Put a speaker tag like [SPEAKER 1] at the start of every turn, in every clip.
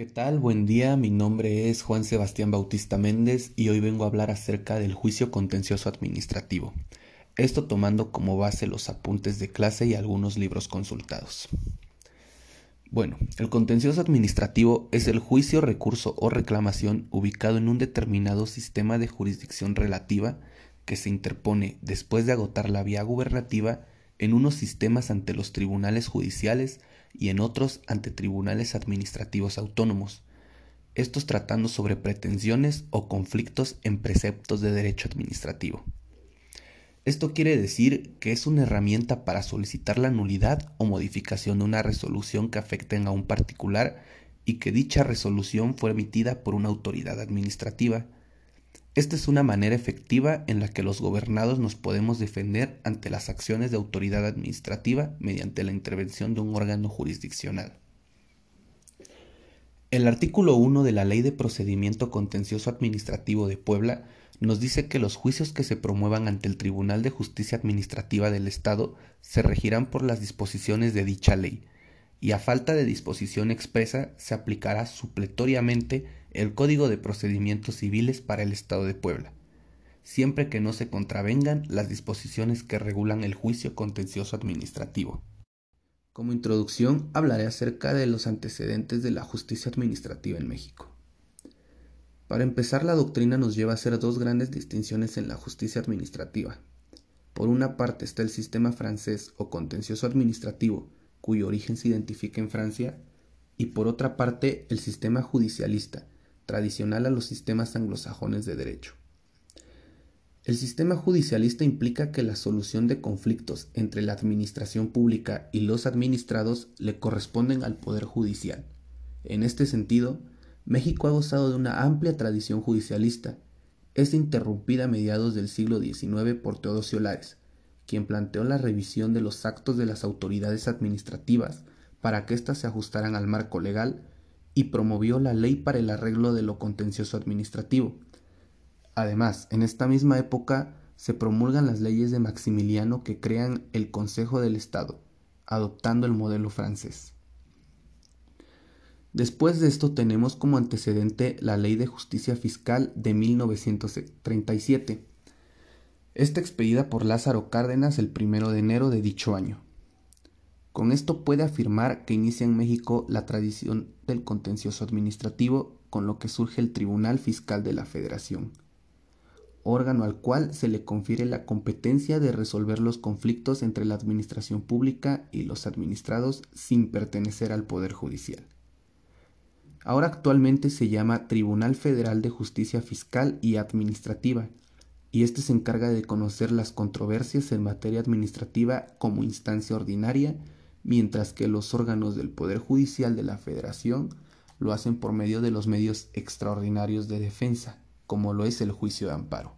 [SPEAKER 1] ¿Qué tal? Buen día, mi nombre es Juan Sebastián Bautista Méndez y hoy vengo a hablar acerca del juicio contencioso administrativo. Esto tomando como base los apuntes de clase y algunos libros consultados. Bueno, el contencioso administrativo es el juicio, recurso o reclamación ubicado en un determinado sistema de jurisdicción relativa que se interpone después de agotar la vía gubernativa en unos sistemas ante los tribunales judiciales y en otros ante tribunales administrativos autónomos, estos tratando sobre pretensiones o conflictos en preceptos de derecho administrativo. Esto quiere decir que es una herramienta para solicitar la nulidad o modificación de una resolución que afecten a un particular y que dicha resolución fue emitida por una autoridad administrativa, esta es una manera efectiva en la que los gobernados nos podemos defender ante las acciones de autoridad administrativa mediante la intervención de un órgano jurisdiccional. El artículo 1 de la Ley de Procedimiento Contencioso Administrativo de Puebla nos dice que los juicios que se promuevan ante el Tribunal de Justicia Administrativa del Estado se regirán por las disposiciones de dicha ley, y a falta de disposición expresa se aplicará supletoriamente el Código de Procedimientos Civiles para el Estado de Puebla, siempre que no se contravengan las disposiciones que regulan el juicio contencioso administrativo. Como introducción hablaré acerca de los antecedentes de la justicia administrativa en México. Para empezar, la doctrina nos lleva a hacer dos grandes distinciones en la justicia administrativa. Por una parte está el sistema francés o contencioso administrativo, cuyo origen se identifica en Francia, y por otra parte el sistema judicialista, tradicional a los sistemas anglosajones de derecho. El sistema judicialista implica que la solución de conflictos entre la administración pública y los administrados le corresponden al Poder Judicial. En este sentido, México ha gozado de una amplia tradición judicialista. Es interrumpida a mediados del siglo XIX por Teodosio Lares, quien planteó la revisión de los actos de las autoridades administrativas para que éstas se ajustaran al marco legal y promovió la ley para el arreglo de lo contencioso administrativo. Además, en esta misma época se promulgan las leyes de Maximiliano que crean el Consejo del Estado, adoptando el modelo francés. Después de esto tenemos como antecedente la Ley de Justicia Fiscal de 1937, esta expedida por Lázaro Cárdenas el primero de enero de dicho año. Con esto puede afirmar que inicia en México la tradición del contencioso administrativo, con lo que surge el Tribunal Fiscal de la Federación, órgano al cual se le confiere la competencia de resolver los conflictos entre la administración pública y los administrados sin pertenecer al Poder Judicial. Ahora actualmente se llama Tribunal Federal de Justicia Fiscal y Administrativa, y este se encarga de conocer las controversias en materia administrativa como instancia ordinaria mientras que los órganos del Poder Judicial de la Federación lo hacen por medio de los medios extraordinarios de defensa, como lo es el juicio de amparo.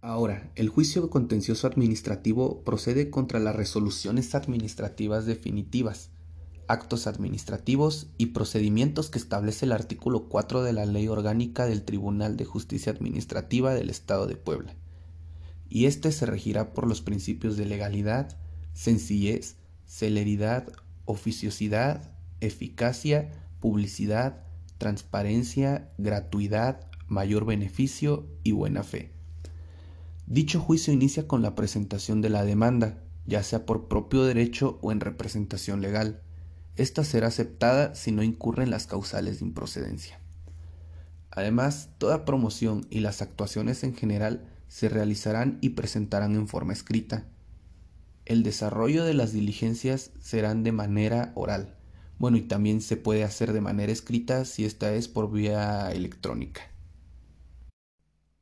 [SPEAKER 1] Ahora, el juicio contencioso administrativo procede contra las resoluciones administrativas definitivas, actos administrativos y procedimientos que establece el artículo 4 de la Ley Orgánica del Tribunal de Justicia Administrativa del Estado de Puebla. Y éste se regirá por los principios de legalidad, sencillez, celeridad, oficiosidad, eficacia, publicidad, transparencia, gratuidad, mayor beneficio y buena fe. Dicho juicio inicia con la presentación de la demanda, ya sea por propio derecho o en representación legal. Esta será aceptada si no incurren las causales de improcedencia. Además, toda promoción y las actuaciones en general se realizarán y presentarán en forma escrita, el desarrollo de las diligencias serán de manera oral. Bueno, y también se puede hacer de manera escrita si esta es por vía electrónica.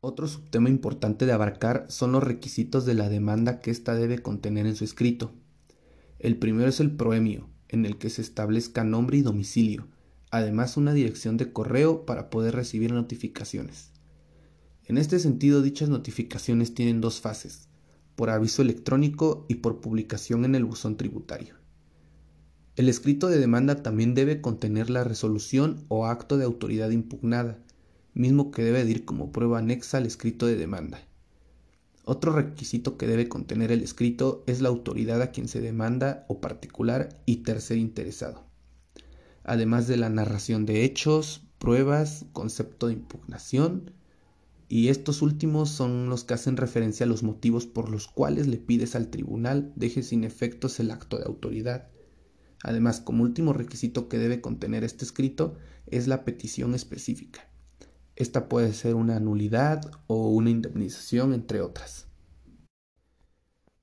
[SPEAKER 1] Otro subtema importante de abarcar son los requisitos de la demanda que ésta debe contener en su escrito. El primero es el proemio, en el que se establezca nombre y domicilio, además una dirección de correo para poder recibir notificaciones. En este sentido, dichas notificaciones tienen dos fases por aviso electrónico y por publicación en el buzón tributario. El escrito de demanda también debe contener la resolución o acto de autoridad impugnada, mismo que debe ir como prueba anexa al escrito de demanda. Otro requisito que debe contener el escrito es la autoridad a quien se demanda o particular y tercer interesado. además de la narración de hechos, pruebas, concepto de impugnación, y estos últimos son los que hacen referencia a los motivos por los cuales le pides al tribunal deje sin efectos el acto de autoridad. Además, como último requisito que debe contener este escrito es la petición específica. Esta puede ser una nulidad o una indemnización, entre otras.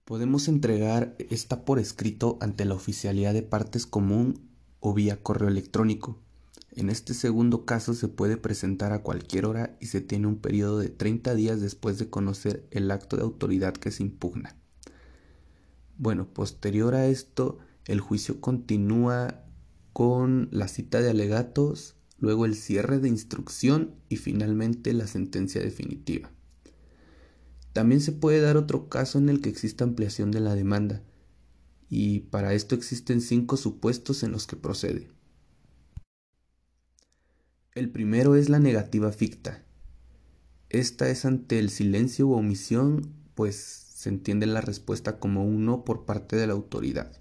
[SPEAKER 1] Podemos entregar esta por escrito ante la oficialidad de partes común o vía correo electrónico. En este segundo caso se puede presentar a cualquier hora y se tiene un periodo de 30 días después de conocer el acto de autoridad que se impugna. Bueno, posterior a esto, el juicio continúa con la cita de alegatos, luego el cierre de instrucción y finalmente la sentencia definitiva. También se puede dar otro caso en el que exista ampliación de la demanda, y para esto existen cinco supuestos en los que procede. El primero es la negativa ficta. Esta es ante el silencio u omisión, pues se entiende la respuesta como un no por parte de la autoridad.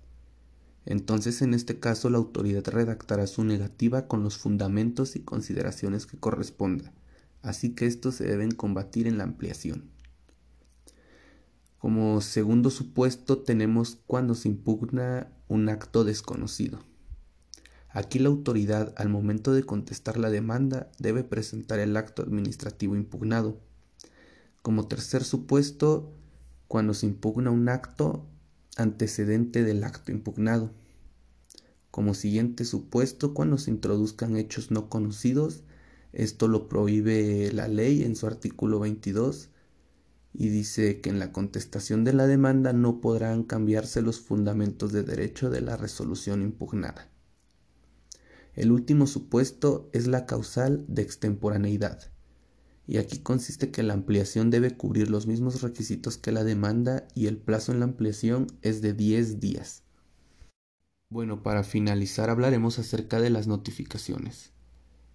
[SPEAKER 1] Entonces, en este caso, la autoridad redactará su negativa con los fundamentos y consideraciones que corresponda, así que estos se deben combatir en la ampliación. Como segundo supuesto tenemos cuando se impugna un acto desconocido. Aquí la autoridad, al momento de contestar la demanda, debe presentar el acto administrativo impugnado. Como tercer supuesto, cuando se impugna un acto antecedente del acto impugnado. Como siguiente supuesto, cuando se introduzcan hechos no conocidos, esto lo prohíbe la ley en su artículo 22 y dice que en la contestación de la demanda no podrán cambiarse los fundamentos de derecho de la resolución impugnada. El último supuesto es la causal de extemporaneidad, y aquí consiste que la ampliación debe cubrir los mismos requisitos que la demanda y el plazo en la ampliación es de 10 días. Bueno, para finalizar hablaremos acerca de las notificaciones.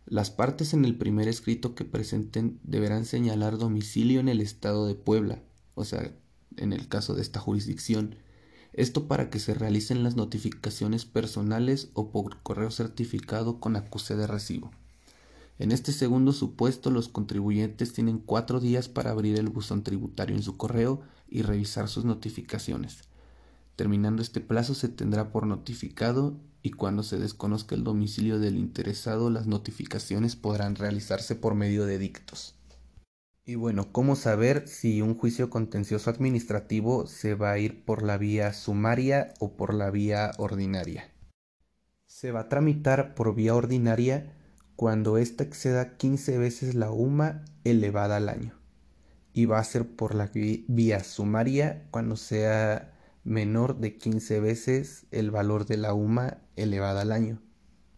[SPEAKER 1] Las partes en el primer escrito que presenten deberán señalar domicilio en el estado de Puebla, o sea, en el caso de esta jurisdicción, esto para que se realicen las notificaciones personales o por correo certificado con acuse de recibo. En este segundo supuesto, los contribuyentes tienen cuatro días para abrir el buzón tributario en su correo y revisar sus notificaciones. Terminando este plazo se tendrá por notificado y cuando se desconozca el domicilio del interesado las notificaciones podrán realizarse por medio de dictos. Y bueno, ¿cómo saber si un juicio contencioso administrativo se va a ir por la vía sumaria o por la vía ordinaria? Se va a tramitar por vía ordinaria cuando ésta exceda 15 veces la UMA elevada al año. Y va a ser por la vía sumaria cuando sea menor de 15 veces el valor de la UMA elevada al año.